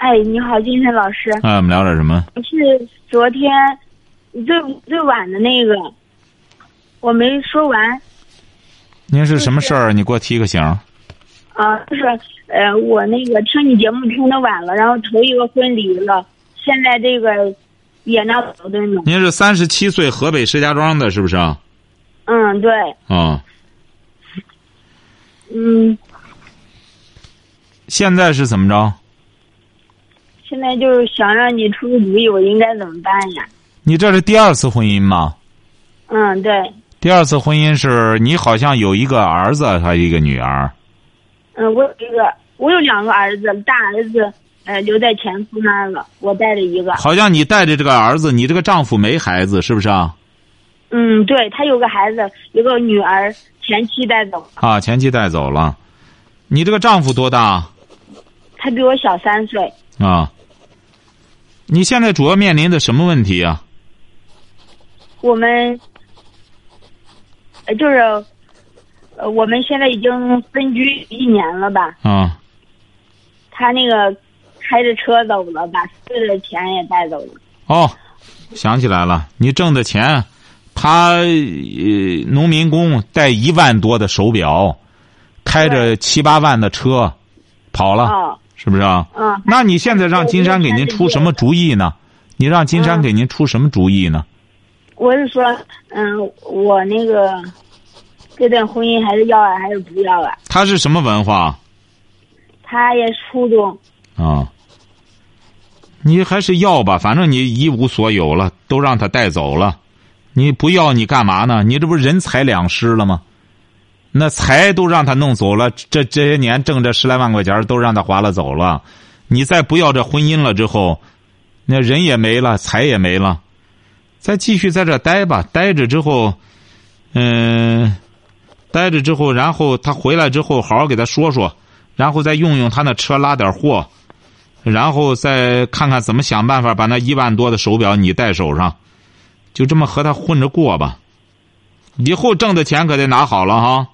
哎，你好，金山老师。哎，我们聊点什么？是昨天最最晚的那个，我没说完。您是什么事儿？你给我提个醒。啊，就是呃，我那个听你节目听的晚了，然后头一个婚离了，现在这个也闹矛盾了。您是三十七岁，河北石家庄的，是不是？嗯，对。啊。嗯。现在是怎么着？现在就是想让你出个主意，我应该怎么办呀？你这是第二次婚姻吗？嗯，对。第二次婚姻是你好像有一个儿子，还有一个女儿？嗯，我有一个，我有两个儿子，大儿子呃留在前夫那儿了，我带着一个。好像你带着这个儿子，你这个丈夫没孩子，是不是啊？嗯，对他有个孩子，有个女儿，前妻带走了。啊，前妻带走了。你这个丈夫多大？他比我小三岁。啊。你现在主要面临的什么问题啊？我们，呃，就是，呃，我们现在已经分居一年了吧？啊。他那个开着车走了，把所有的钱也带走了。哦，想起来了，你挣的钱，他呃农民工带一万多的手表，开着七八万的车，跑了。哦。是不是啊？嗯。那你现在让金山给您出什么主意呢？你让金山给您出什么主意呢？我是说，嗯，我那个这段婚姻还是要啊，还是不要啊？他是什么文化？他也初中。啊。你还是要吧，反正你一无所有了，都让他带走了。你不要，你干嘛呢？你这不人财两失了吗？那财都让他弄走了，这这些年挣这十来万块钱都让他划了走了，你再不要这婚姻了之后，那人也没了，财也没了，再继续在这待吧，待着之后，嗯，待着之后，然后他回来之后，好好给他说说，然后再用用他那车拉点货，然后再看看怎么想办法把那一万多的手表你戴手上，就这么和他混着过吧，以后挣的钱可得拿好了哈。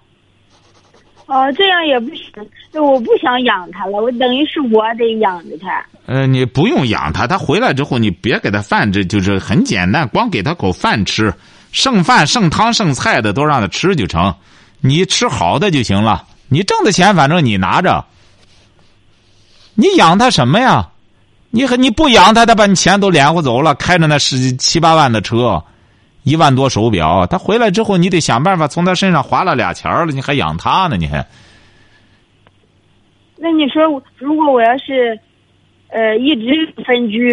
哦，这样也不行，我不想养他了，我等于是我得养着他。呃，你不用养他，他回来之后你别给他饭，这就是很简单，光给他口饭吃，剩饭、剩汤、剩菜的都让他吃就成，你吃好的就行了。你挣的钱反正你拿着，你养他什么呀？你和你不养他，他把你钱都敛乎走了，开着那十七八万的车。一万多手表，他回来之后，你得想办法从他身上划了俩钱了，你还养他呢？你还？那你说，如果我要是，呃，一直分居，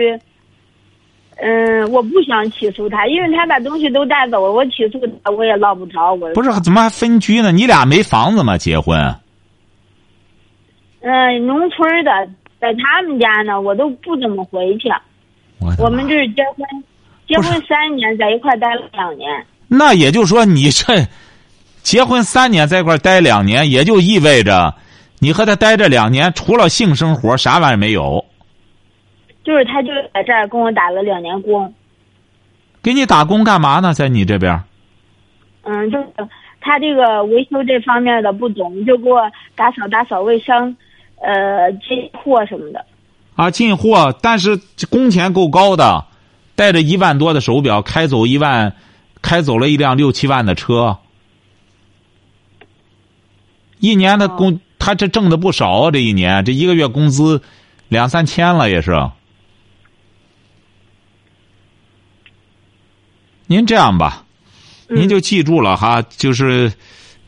嗯，我不想起诉他，因为他把东西都带走了，我起诉他我也捞不着。我不是怎么还分居呢？你俩没房子吗？结婚？嗯，农村的，在他们家呢，我都不怎么回去。我我们这是结婚。结婚三年，在一块待了两年。那也就是说，你这结婚三年，在一块待两年，也就意味着你和他待这两年，除了性生活，啥玩意儿没有。就是他就在这儿跟我打了两年工。给你打工干嘛呢？在你这边？嗯，就是他这个维修这方面的不懂，就给我打扫打扫卫生，呃，进货什么的。啊，进货，但是工钱够高的。带着一万多的手表，开走一万，开走了一辆六七万的车，一年的工，他这挣的不少啊。这一年，这一个月工资两三千了，也是。您这样吧，您就记住了哈，就是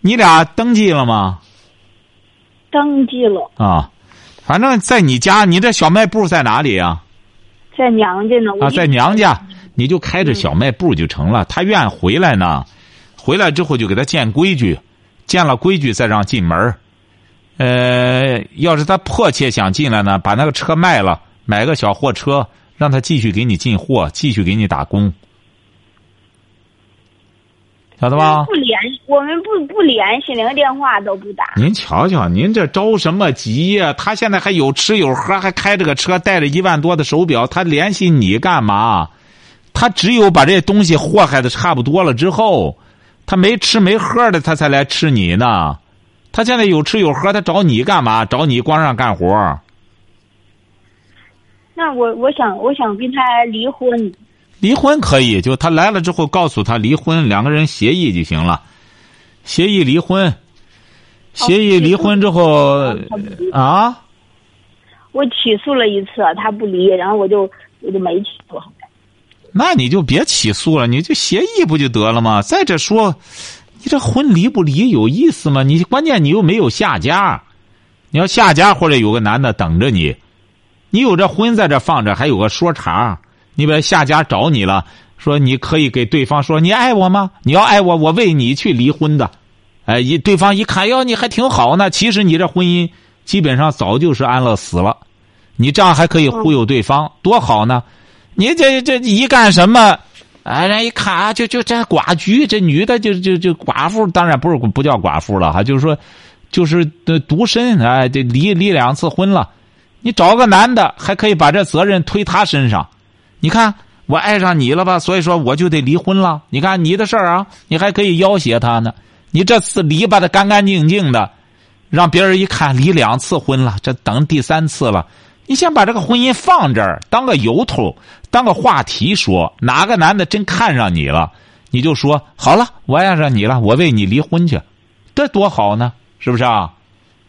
你俩登记了吗？登记了啊，反正在你家，你这小卖部在哪里啊？在娘家呢啊，在娘家，你就开着小卖部就成了。他愿回来呢，回来之后就给他建规矩，建了规矩再让进门呃，要是他迫切想进来呢，把那个车卖了，买个小货车，让他继续给你进货，继续给你打工，晓得吧？不联，我们不不联系，连个电话都不打。您瞧瞧，您这着什么急呀？他现在还有吃有喝，还开着个车，带着一万多的手表，他联系你干嘛？他只有把这东西祸害的差不多了之后，他没吃没喝的，他才来吃你呢。他现在有吃有喝，他找你干嘛？找你光让干活？那我我想我想跟他离婚。离婚可以，就他来了之后，告诉他离婚，两个人协议就行了。协议离婚，协议离婚之后啊，我起诉了一次，他不离，然后我就我就没起诉。那你就别起诉了，你就协议不就得了吗？再者说，你这婚离不离有意思吗？你关键你又没有下家，你要下家或者有个男的等着你，你有这婚在这放着，还有个说茬。你把下家找你了，说你可以给对方说你爱我吗？你要爱我，我为你去离婚的。哎，一对方一看，哟，你还挺好呢。其实你这婚姻基本上早就是安乐死了。你这样还可以忽悠对方，多好呢！你这这一干什么？哎，人一看啊，就就这寡居，这女的就就就寡妇，当然不是不叫寡妇了哈，就是说，就是独身，哎，这离离两次婚了。你找个男的，还可以把这责任推他身上。你看，我爱上你了吧？所以说我就得离婚了。你看你的事儿啊，你还可以要挟他呢。你这次离吧的干干净净的，让别人一看离两次婚了，这等第三次了。你先把这个婚姻放这儿，当个由头，当个话题说。哪个男的真看上你了，你就说好了，我爱上你了，我为你离婚去，这多好呢，是不是啊？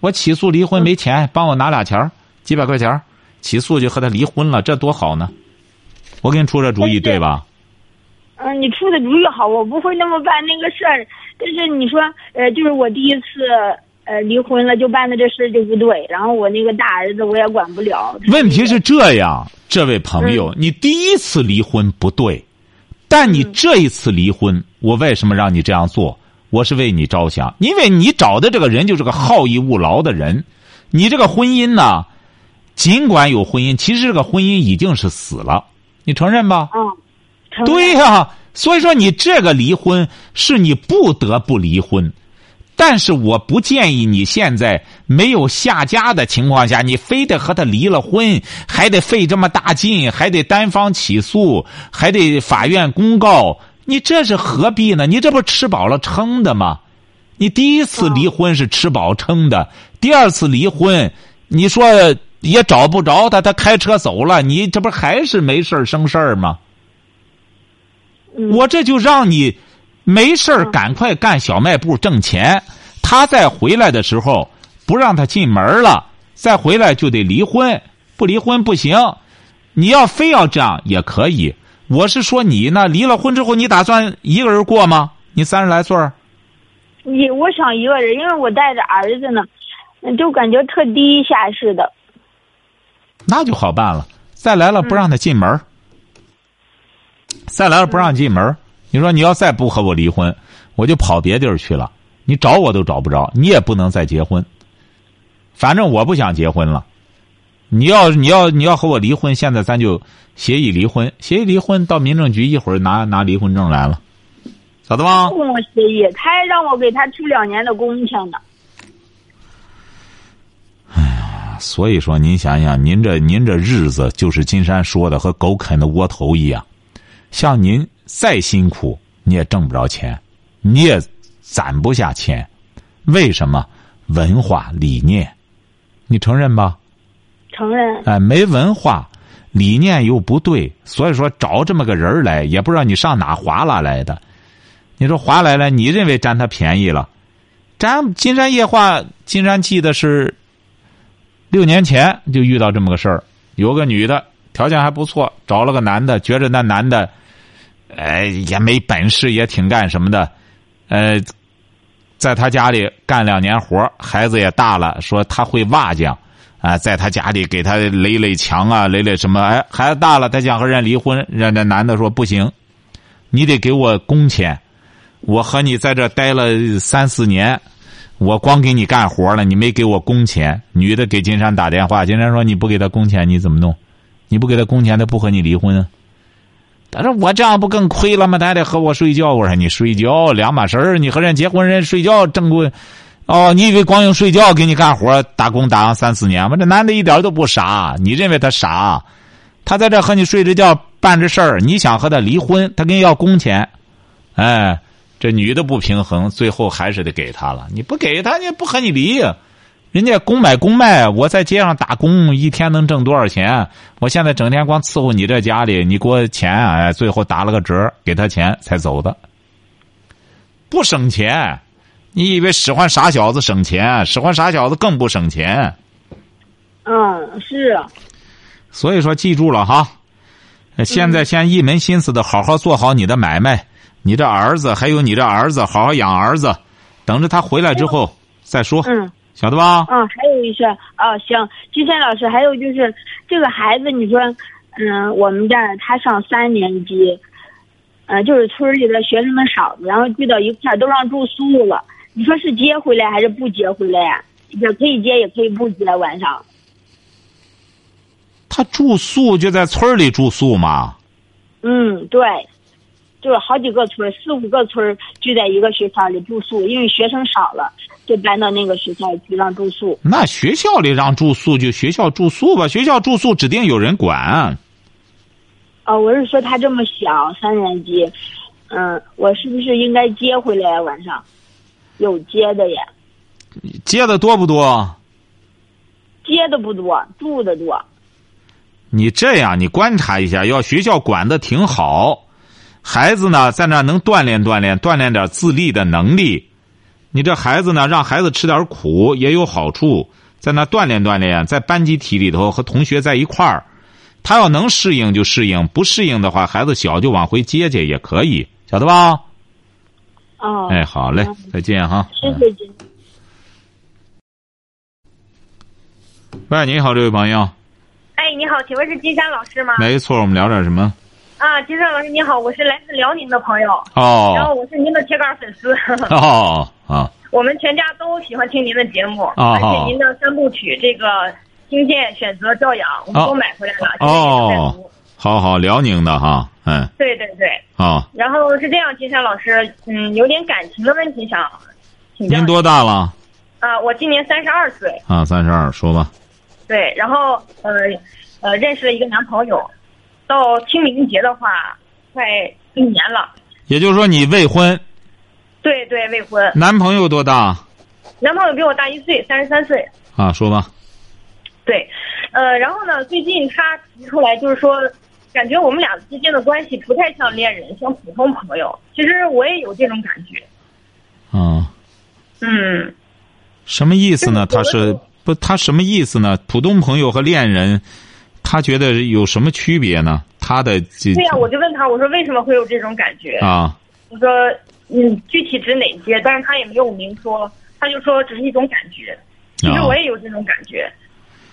我起诉离婚没钱，帮我拿俩钱几百块钱起诉就和他离婚了，这多好呢。我给你出这主意，对吧？嗯，你出的主意好，我不会那么办那个事儿。但是你说，呃，就是我第一次呃离婚了，就办的这事就不对。然后我那个大儿子我也管不了。问题是这样，这位朋友，你第一次离婚不对，但你这一次离婚，我为什么让你这样做？我是为你着想，因为你找的这个人就是个好逸恶劳的人。你这个婚姻呢，尽管有婚姻，其实这个婚姻已经是死了。你承认吧？嗯，对呀，所以说你这个离婚是你不得不离婚，但是我不建议你现在没有下家的情况下，你非得和他离了婚，还得费这么大劲，还得单方起诉，还得法院公告，你这是何必呢？你这不吃饱了撑的吗？你第一次离婚是吃饱撑的，第二次离婚，你说。也找不着他，他开车走了，你这不还是没事生事儿吗？我这就让你没事儿赶快干小卖部挣钱。他再回来的时候，不让他进门了，再回来就得离婚，不离婚不行。你要非要这样也可以。我是说你呢，离了婚之后，你打算一个人过吗？你三十来岁儿。你我想一个人，因为我带着儿子呢，就感觉特低下似的。那就好办了，再来了不让他进门再来了不让进门你说你要再不和我离婚，我就跑别地儿去了。你找我都找不着，你也不能再结婚。反正我不想结婚了。你要你要你要和我离婚，现在咱就协议离婚，协议离婚到民政局一会儿拿拿离婚证来了，晓得吗？不跟我协议，他还让我给他出两年的工钱呢。所以说，您想想，您这您这日子就是金山说的，和狗啃的窝头一样。像您再辛苦，你也挣不着钱，你也攒不下钱。为什么？文化理念，你承认吧？承认。哎，没文化，理念又不对，所以说找这么个人来，也不知道你上哪划拉来的。你说划来了，你认为占他便宜了？占金山夜话，金山记得是。六年前就遇到这么个事儿，有个女的条件还不错，找了个男的，觉着那男的，哎也没本事，也挺干什么的，呃，在他家里干两年活，孩子也大了，说他会瓦匠，啊，在他家里给他垒垒墙啊，垒垒什么，哎，孩子大了，他想和人离婚，人家男的说不行，你得给我工钱，我和你在这待了三四年。我光给你干活了，你没给我工钱。女的给金山打电话，金山说你不给他工钱，你怎么弄？你不给他工钱，他不和你离婚啊？他说我这样不更亏了吗？他还得和我睡觉。我说你睡觉两码事儿，你和人结婚人睡觉正规，哦，你以为光用睡觉给你干活打工打上三四年吗？这男的一点都不傻，你认为他傻？他在这和你睡着觉办着事儿，你想和他离婚，他跟你要工钱，哎，这女的不平衡，最后还是得给他了。你不给他，你不和你离。人家公买公卖，我在街上打工，一天能挣多少钱？我现在整天光伺候你这家里，你给我钱，哎，最后打了个折，给他钱才走的。不省钱，你以为使唤傻小子省钱？使唤傻小子更不省钱。嗯，是。所以说，记住了哈，现在先一门心思的好好做好你的买卖，你这儿子还有你这儿子，好好养儿子，等着他回来之后再说。嗯。晓得吧？嗯，还有一些啊，行，金山老师，还有就是这个孩子，你说，嗯，我们这儿他上三年级，嗯，就是村里的学生们少，然后聚到一块儿都让住宿了。你说是接回来还是不接回来呀？也可以接，也可以不接，晚上。他住宿就在村里住宿吗？嗯，对，就是好几个村，四五个村聚在一个学校里住宿，因为学生少了。就搬到那个学校去让住宿。那学校里让住宿就学校住宿吧，学校住宿指定有人管。哦，我是说他这么小，三年级，嗯，我是不是应该接回来晚上？有接的呀。接的多不多？接的不多，住的多。你这样，你观察一下，要学校管的挺好，孩子呢在那能锻炼锻炼，锻炼点自立的能力。你这孩子呢，让孩子吃点苦也有好处，在那锻炼锻炼，在班集体里头和同学在一块儿，他要能适应就适应，不适应的话，孩子小就往回接接也可以，晓得吧？哦。哎，好嘞，再见哈。谢谢金。喂，你好，这位朋友。哎，你好，请问是金山老师吗？没错，我们聊点什么？啊，金山老师你好，我是来自辽宁的朋友。哦。然后我是您的铁杆粉丝。哦啊。我们全家都喜欢听您的节目，而且您的三部曲这个《听见》《选择》《教养》，我们都买回来了。哦。好好，辽宁的哈，嗯。对对对。啊。然后是这样，金山老师，嗯，有点感情的问题想请教。您多大了？啊，我今年三十二岁。啊，三十二，说吧。对，然后呃呃，认识了一个男朋友。到清明节的话，快一年了。也就是说，你未婚。对对，未婚。男朋友多大？男朋友比我大一岁，三十三岁。啊，说吧。对，呃，然后呢，最近他提出来，就是说，感觉我们俩之间的关系不太像恋人，像普通朋友。其实我也有这种感觉。啊。嗯。什么意思呢？他是不？他什么意思呢？普通朋友和恋人。他觉得有什么区别呢？他的对呀，我就问他，我说为什么会有这种感觉啊？我说嗯，具体指哪些？但是他也没有明说，他就说只是一种感觉。其实我也有这种感觉。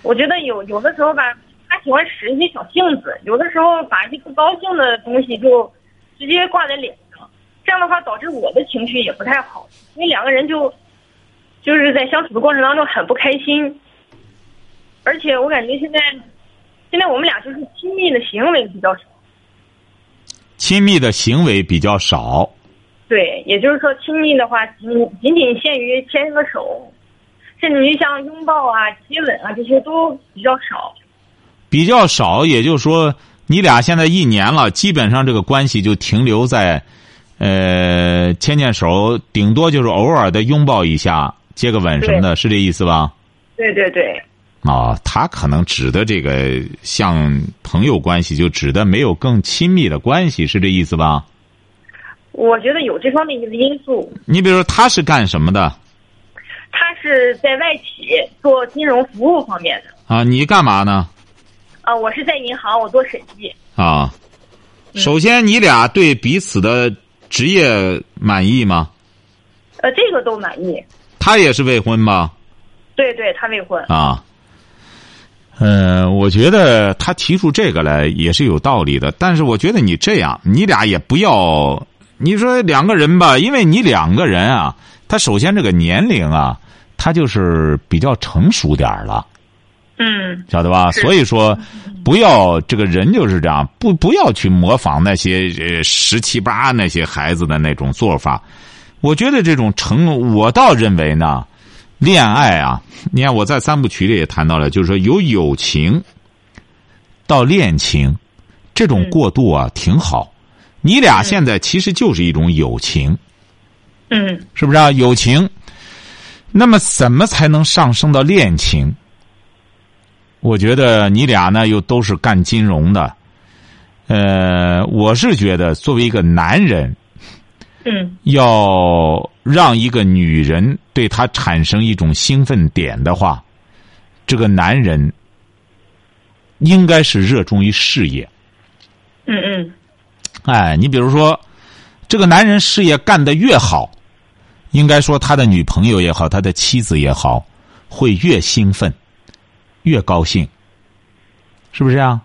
我觉得有有的时候吧，他喜欢使一些小性子，有的时候把一些不高兴的东西就直接挂在脸上，这样的话导致我的情绪也不太好，因为两个人就就是在相处的过程当中很不开心，而且我感觉现在。现在我们俩就是亲密的行为比较少，亲密的行为比较少。对，也就是说，亲密的话仅仅仅限于牵个手，甚至于像拥抱啊、接吻啊这些都比较少。比较少，也就是说，你俩现在一年了，基本上这个关系就停留在，呃，牵牵手，顶多就是偶尔的拥抱一下、接个吻什么的，是这意思吧？对对对。啊，他可能指的这个像朋友关系，就指的没有更亲密的关系，是这意思吧？我觉得有这方面的因素。你比如说，他是干什么的？他是在外企做金融服务方面的。啊，你干嘛呢？啊，我是在银行，我做审计。啊，首先你俩对彼此的职业满意吗？呃，这个都满意。他也是未婚吧？对对，他未婚。啊。嗯，我觉得他提出这个来也是有道理的，但是我觉得你这样，你俩也不要，你说两个人吧，因为你两个人啊，他首先这个年龄啊，他就是比较成熟点了，嗯，晓得吧？所以说，不要这个人就是这样，不不要去模仿那些呃十七八那些孩子的那种做法。我觉得这种成，我倒认为呢，恋爱啊，你看我在三部曲里也谈到了，就是说由友情到恋情，这种过渡啊挺好。你俩现在其实就是一种友情，嗯是不是啊？友情，那么怎么才能上升到恋情？我觉得你俩呢又都是干金融的，呃，我是觉得作为一个男人，嗯要让一个女人对他产生一种兴奋点的话，这个男人应该是热衷于事业。嗯嗯哎，你比如说，这个男人事业干得越好，应该说他的女朋友也好，他的妻子也好，会越兴奋，越高兴，是不是啊？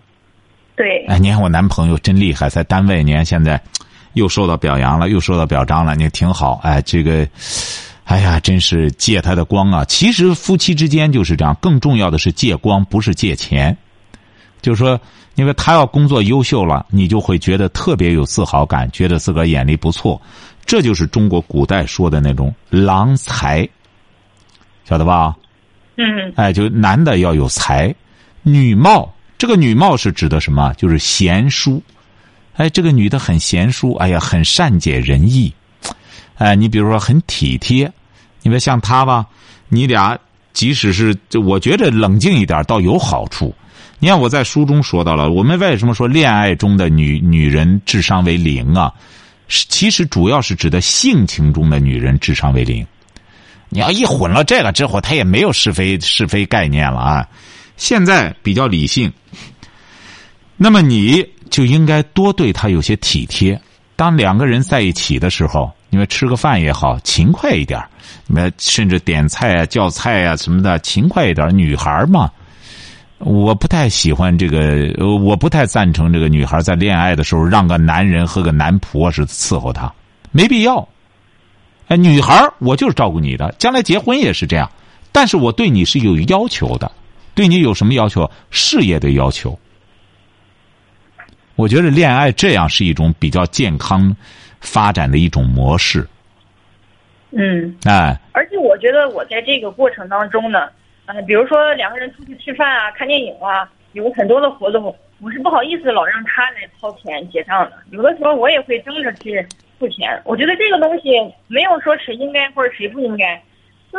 对，哎，你看我男朋友真厉害，在单位，你看现在又受到表扬了，又受到表彰了，你挺好。哎，这个，哎呀，真是借他的光啊！其实夫妻之间就是这样，更重要的是借光，不是借钱。就是说，因为他要工作优秀了，你就会觉得特别有自豪感，觉得自个儿眼力不错。这就是中国古代说的那种郎才，晓得吧？嗯哎，就男的要有才，女貌。这个女貌是指的什么？就是贤淑。哎，这个女的很贤淑，哎呀，很善解人意。哎，你比如说很体贴，你别像她吧，你俩即使是，我觉得冷静一点倒有好处。你看我在书中说到了，我们为什么说恋爱中的女女人智商为零啊？其实主要是指的性情中的女人智商为零。你要一混了这个之后，他也没有是非是非概念了啊。现在比较理性，那么你就应该多对他有些体贴。当两个人在一起的时候，你们吃个饭也好，勤快一点你们甚至点菜啊、叫菜啊什么的，勤快一点女孩嘛，我不太喜欢这个，我不太赞成这个女孩在恋爱的时候让个男人和个男仆是伺候她，没必要。哎，女孩我就是照顾你的，将来结婚也是这样。但是我对你是有要求的，对你有什么要求？事业的要求。我觉得恋爱这样是一种比较健康发展的一种模式。嗯，哎，而且我觉得我在这个过程当中呢，呃，比如说两个人出去吃饭啊、看电影啊，有很多的活动，我是不好意思老让他来掏钱结账的。有的时候我也会争着去付钱。我觉得这个东西没有说谁应该或者谁不应该。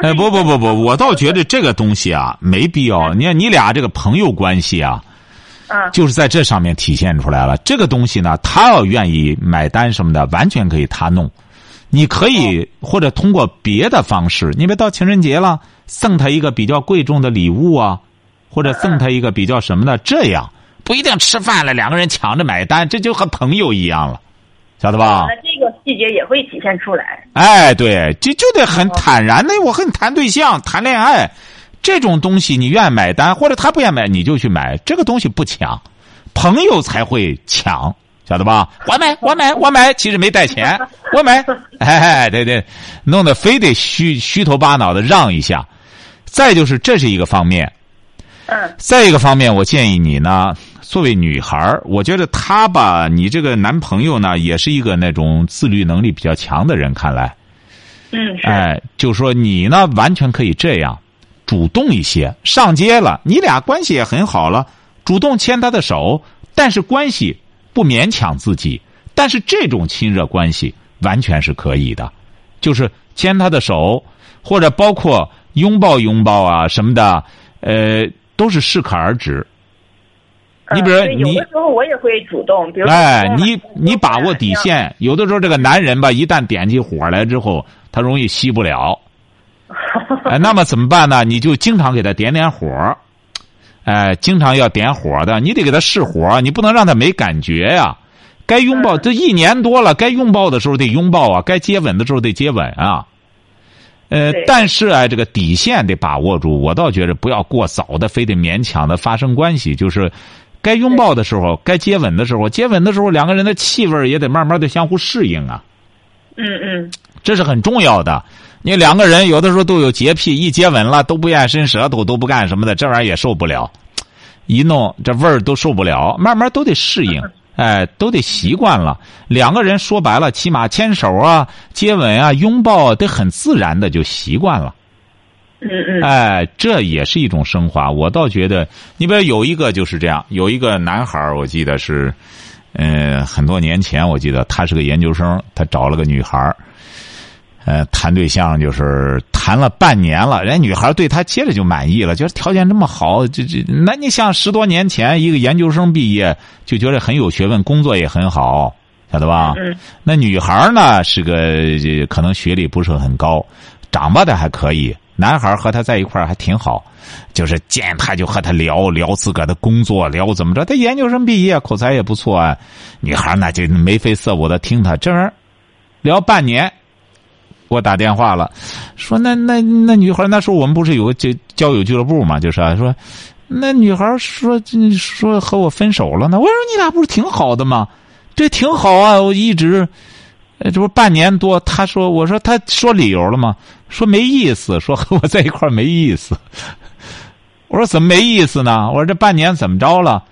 哎，不不不不，我倒觉得这个东西啊没必要。你看你俩这个朋友关系啊，啊，就是在这上面体现出来了。这个东西呢，他要愿意买单什么的，完全可以他弄。你可以或者通过别的方式，你别到情人节了，送他一个比较贵重的礼物啊，或者送他一个比较什么的，这样不一定吃饭了，两个人抢着买单，这就和朋友一样了，晓得吧？那这个细节也会体现出来。哎，对，就就得很坦然的。我和你谈对象、谈恋爱，这种东西你愿意买单，或者他不愿意买，你就去买。这个东西不抢，朋友才会抢，晓得吧？我买，我买，我买，其实没带钱，我买。哎，对对，弄得非得虚虚头巴脑的让一下。再就是这是一个方面，嗯再一个方面，我建议你呢，作为女孩儿我觉得她吧，你这个男朋友呢，也是一个那种自律能力比较强的人，看来。嗯，是。哎，就说你呢，完全可以这样，主动一些，上街了，你俩关系也很好了，主动牵他的手，但是关系不勉强自己，但是这种亲热关系完全是可以的，就是牵他的手，或者包括拥抱拥抱啊什么的，呃，都是适可而止。你比如说有的时候我也会主动，比如说哎，你你把握底线，有的时候这个男人吧，一旦点起火来之后，他容易熄不了。哎，那么怎么办呢？你就经常给他点点火，哎，经常要点火的，你得给他试火，你不能让他没感觉呀。该拥抱，嗯这一年多了，该拥抱的时候得拥抱啊，该接吻的时候得接吻啊。呃，但是啊，这个底线得把握住。我倒觉得不要过早的，非得勉强的发生关系。就是该拥抱的时候，该接吻的时候，接吻的时候，两个人的气味也得慢慢的相互适应啊。嗯嗯这是很重要的。你两个人有的时候都有洁癖，一接吻了都不愿伸舌头，都不干什么的，这玩意儿也受不了。一弄这味儿都受不了，慢慢都得适应，哎，都得习惯了。两个人说白了，起码牵手啊、接吻啊、拥抱得很自然的就习惯了。嗯嗯。哎，这也是一种升华。我倒觉得，你比如有一个就是这样，有一个男孩，我记得是，嗯，很多年前，我记得他是个研究生，他找了个女孩儿。呃，谈对象就是谈了半年了，人家女孩对他接着就满意了，觉得条件这么好，这这，那你像十多年前一个研究生毕业就觉得很有学问，工作也很好，晓得吧？嗯。那女孩呢是个可能学历不是很高，长吧的还可以，男孩和他在一块儿还挺好，就是见他就和他聊聊自个儿的工作，聊怎么着。他研究生毕业，口才也不错啊。女孩那就眉飞色舞的听他，这儿聊半年。给我打电话了，说那那那女孩那时候我们不是有个交交友俱乐部嘛，就是说，那女孩说说和我分手了呢。我说你俩不是挺好的吗？这挺好啊，我一直，这不半年多。他说我说他说理由了吗？说没意思，说和我在一块没意思。我说怎么没意思呢？我说这半年怎么着了？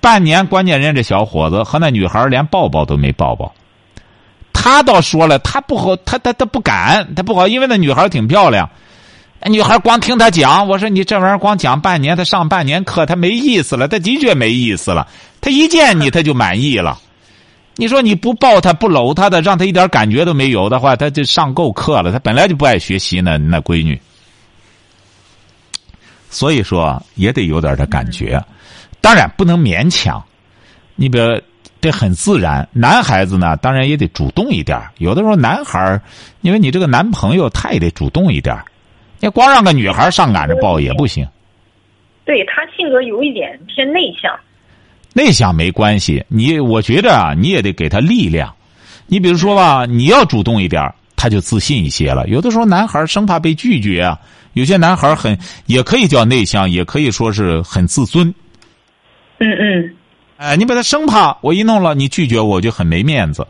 半年关键人家这小伙子和那女孩连抱抱都没抱抱。他倒说了，他不好，他他他不敢，他不好，因为那女孩挺漂亮。女孩光听他讲，我说你这玩意儿光讲半年，他上半年课，他没意思了，他的确没意思了。他一见你，他就满意了。你说你不抱他不搂他的，让他一点感觉都没有的话，他就上够课了。他本来就不爱学习呢，那闺女。所以说也得有点的感觉，当然不能勉强。你比如。这很自然，男孩子呢，当然也得主动一点。有的时候，男孩因为你这个男朋友，他也得主动一点。你光让个女孩上赶着抱也不行。对他性格有一点偏内向。内向没关系，你我觉得啊，你也得给他力量。你比如说吧，你要主动一点，他就自信一些了。有的时候，男孩生怕被拒绝啊。有些男孩很也可以叫内向，也可以说是很自尊。嗯嗯。哎，你把他生怕我一弄了，你拒绝我就很没面子。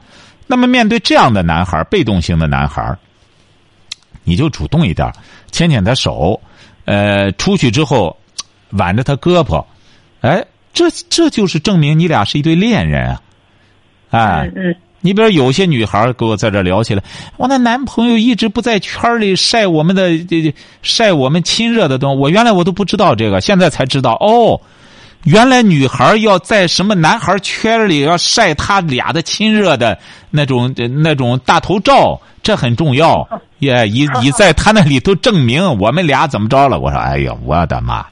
那么面对这样的男孩，被动型的男孩，你就主动一点，牵牵他手，呃，出去之后挽着他胳膊，哎，这这就是证明你俩是一对恋人啊！哎，你比如有些女孩跟我在这聊起来，我那男朋友一直不在圈里晒我们的这晒我们亲热的东西，我原来我都不知道这个，现在才知道哦。原来女孩要在什么男孩圈里要晒他俩的亲热的那种那种大头照，这很重要。也以以 在他那里头证明我们俩怎么着了。我说，哎呀，我的妈！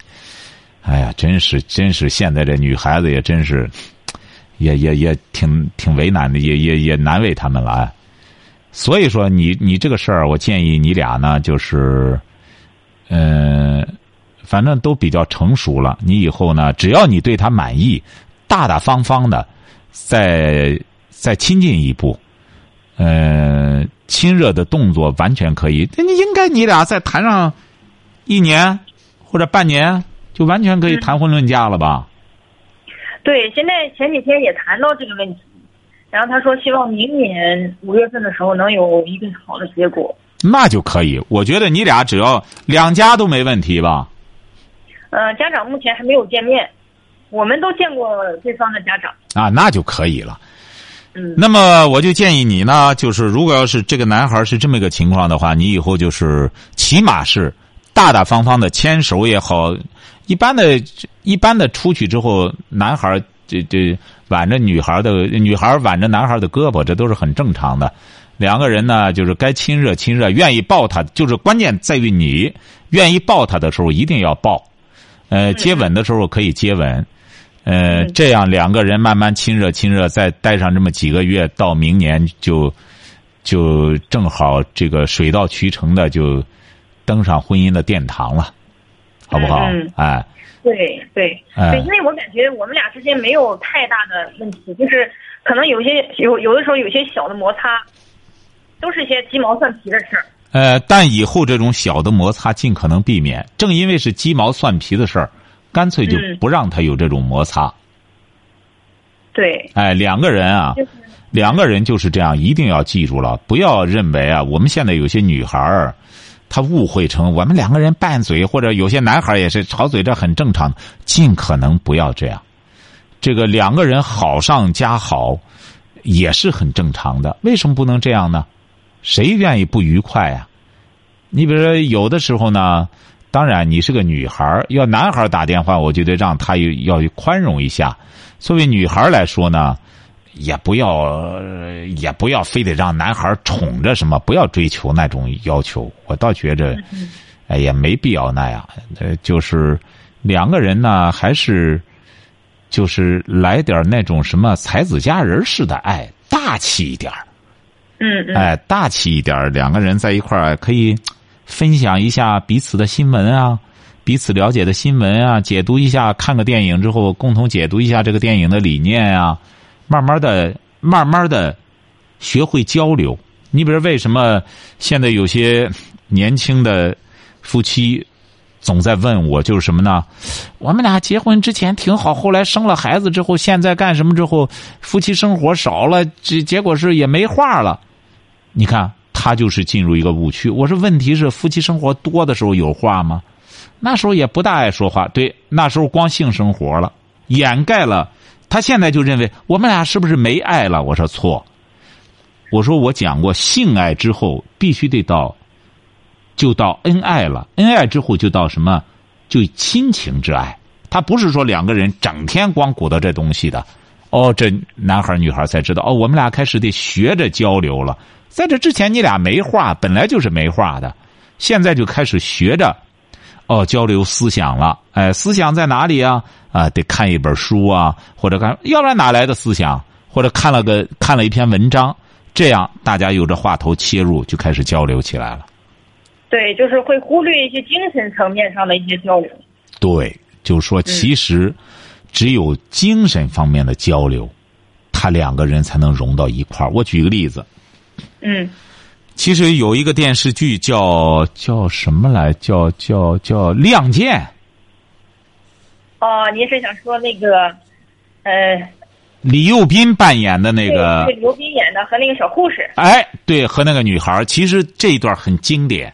哎呀，真是真是，现在这女孩子也真是，也也也挺挺为难的，也也也难为他们了。所以说，你你这个事儿，我建议你俩呢，就是，嗯。反正都比较成熟了，你以后呢，只要你对他满意，大大方方的，再再亲近一步，呃，亲热的动作完全可以。那你应该你俩再谈上一年或者半年，就完全可以谈婚论嫁了吧？对，现在前几天也谈到这个问题，然后他说希望明年五月份的时候能有一个好的结果。那就可以，我觉得你俩只要两家都没问题吧。呃，家长目前还没有见面，我们都见过对方的家长啊，那就可以了。嗯，那么我就建议你呢，就是如果要是这个男孩是这么一个情况的话，你以后就是起码是大大方方的牵手也好，一般的、一般的出去之后，男孩这这挽着女孩的，女孩挽着男孩的胳膊，这都是很正常的。两个人呢，就是该亲热亲热，愿意抱他，就是关键在于你愿意抱他的时候，一定要抱。呃，接吻的时候可以接吻，呃，这样两个人慢慢亲热亲热，再待上这么几个月，到明年就就正好这个水到渠成的就登上婚姻的殿堂了，好不好？哎，对对。对，因为我感觉我们俩之间没有太大的问题，就是可能有些有有的时候有些小的摩擦，都是一些鸡毛蒜皮的事儿。呃，但以后这种小的摩擦尽可能避免。正因为是鸡毛蒜皮的事儿，干脆就不让他有这种摩擦。对。哎，两个人啊，两个人就是这样，一定要记住了，不要认为啊，我们现在有些女孩儿，她误会成我们两个人拌嘴，或者有些男孩儿也是吵嘴，这很正常。尽可能不要这样。这个两个人好上加好，也是很正常的。为什么不能这样呢？谁愿意不愉快呀？你比如说，有的时候呢，当然你是个女孩儿，要男孩打电话，我就得让他要宽容一下。作为女孩来说呢。也不要，也不要非得让男孩宠着什么，不要追求那种要求。我倒觉着，哎也，没必要那样。呃，就是两个人呢，还是就是来点那种什么才子佳人似的爱，大气一点嗯。哎，大气一点两个人在一块儿可以分享一下彼此的新闻啊，彼此了解的新闻啊，解读一下，看个电影之后，共同解读一下这个电影的理念啊。慢慢的，慢慢的，学会交流。你比如为什么现在有些年轻的夫妻总在问我，就是什么呢？我们俩结婚之前挺好，后来生了孩子之后，现在干什么之后，夫妻生活少了，这结果是也没话了。你看，他就是进入一个误区。我说，问题是夫妻生活多的时候有话吗？那时候也不大爱说话。对，那时候光性生活了，掩盖了。他现在就认为我们俩是不是没爱了？我说错。我说我讲过，性爱之后必须得到，就到恩爱了。恩爱之后就到什么？就亲情之爱。他不是说两个人整天光鼓捣这东西的。哦，这男孩女孩才知道哦，我们俩开始得学着交流了。在这之前你俩没话，本来就是没话的。现在就开始学着，哦，交流思想了。哎，思想在哪里啊？啊，得看一本书啊，或者看，要不然哪来的思想？或者看了个看了一篇文章，这样大家有着话头切入，就开始交流起来了。对，就是会忽略一些精神层面上的一些交流。对，就是说，其实只有精神方面的交流，他两个人才能融到一块儿。我举个例子。嗯。其实有一个电视剧叫叫什么来？叫叫叫《亮剑》。哦，您是想说那个，呃，李幼斌扮演的那个，对，李幼斌演的和那个小护士。哎，对，和那个女孩其实这一段很经典，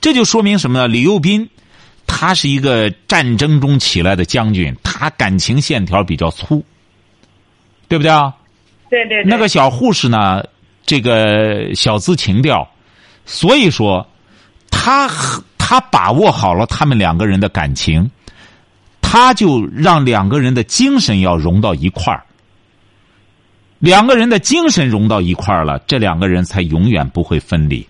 这就说明什么呢？李幼斌，他是一个战争中起来的将军，他感情线条比较粗，对不对啊？对对。那个小护士呢，这个小资情调，所以说，他他把握好了他们两个人的感情。他就让两个人的精神要融到一块儿，两个人的精神融到一块儿了，这两个人才永远不会分离。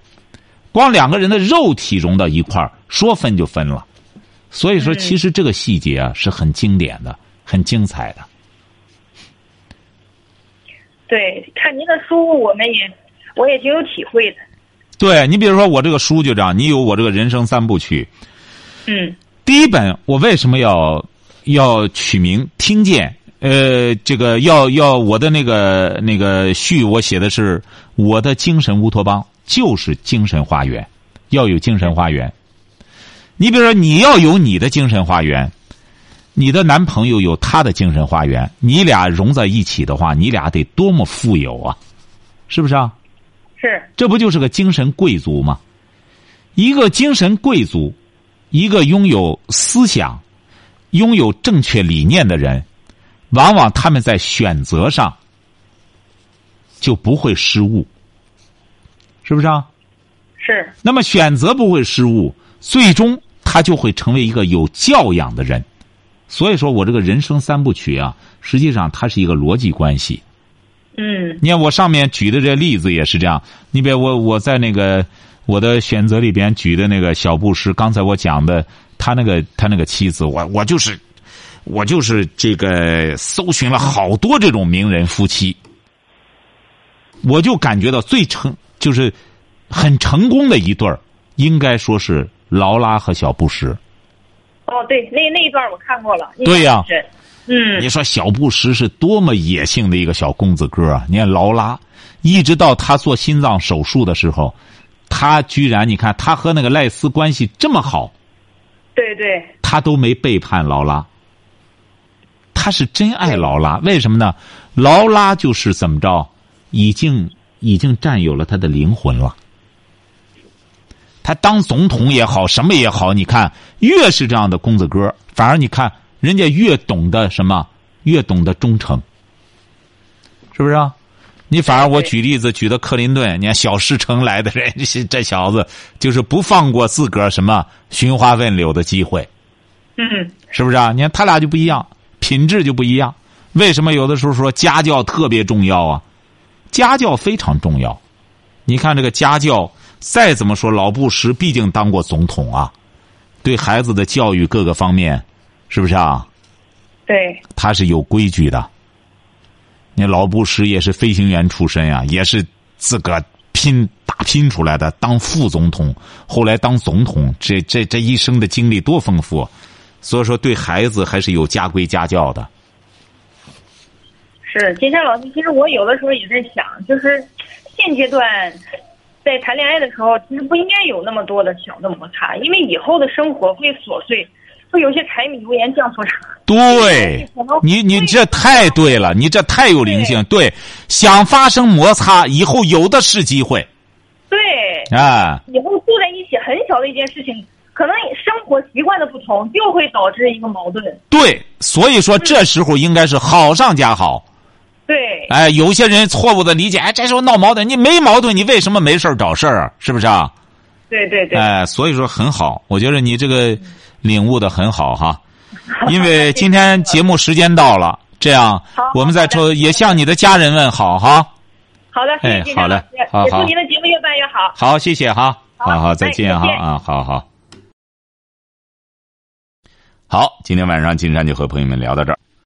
光两个人的肉体融到一块儿，说分就分了。所以说，其实这个细节啊是很经典的，很精彩的。对，看您的书，我们也我也挺有体会的。对你比如说，我这个书就这样，你有我这个人生三部曲。嗯。第一本，我为什么要？要取名听见，呃，这个要要我的那个那个序，我写的是我的精神乌托邦就是精神花园，要有精神花园。你比如说，你要有你的精神花园，你的男朋友有他的精神花园，你俩融在一起的话，你俩得多么富有啊！是不是啊？是。这不就是个精神贵族吗？一个精神贵族，一个拥有思想。拥有正确理念的人，往往他们在选择上就不会失误，是不是啊？是。那么选择不会失误，最终他就会成为一个有教养的人。所以说我这个人生三部曲啊，实际上它是一个逻辑关系。嗯。你看我上面举的这例子也是这样。你别我我在那个我的选择里边举的那个小布什，刚才我讲的。他那个他那个妻子，我我就是，我就是这个搜寻了好多这种名人夫妻，我就感觉到最成就是很成功的一对儿，应该说是劳拉和小布什。哦，对，那那一段我看过了。对呀，嗯。你说小布什是多么野性的一个小公子哥啊！你看劳拉，一直到他做心脏手术的时候，他居然你看他和那个赖斯关系这么好。对对，他都没背叛劳拉，他是真爱劳拉。为什么呢？劳拉就是怎么着，已经已经占有了他的灵魂了。他当总统也好，什么也好，你看，越是这样的公子哥，反而你看人家越懂得什么，越懂得忠诚，是不是啊？你反而我举例子举的克林顿，你看小石城来的人，这小子就是不放过自个儿什么寻花问柳的机会，嗯，是不是啊？你看他俩就不一样，品质就不一样。为什么有的时候说家教特别重要啊？家教非常重要。你看这个家教，再怎么说老布什毕竟当过总统啊，对孩子的教育各个方面，是不是啊？对，他是有规矩的。你老布什也是飞行员出身呀，也是自个儿拼打拼出来的，当副总统，后来当总统，这这这一生的经历多丰富，所以说对孩子还是有家规家教的。是金山老师，其实我有的时候也在想，就是现阶段在谈恋爱的时候，其实不应该有那么多的小的摩擦，因为以后的生活会琐碎，会有些柴米油盐酱醋茶。对，你你这太对了，你这太有灵性。对，想发生摩擦，以后有的是机会。对，啊，以后住在一起，很小的一件事情，可能生活习惯的不同，就会导致一个矛盾。对，所以说这时候应该是好上加好。对，哎，有些人错误的理解，哎，这时候闹矛盾，你没矛盾，你为什么没事找事儿啊？是不是啊？对对对。哎，所以说很好，我觉得你这个领悟的很好哈。因为今天节目时间到了，这样我们再抽，也向你的家人问好哈。好的，哎，好嘞，好好。祝您的节目越办越好。好，谢谢哈，好好再见哈啊，好好。好，今天晚上金山就和朋友们聊到这儿。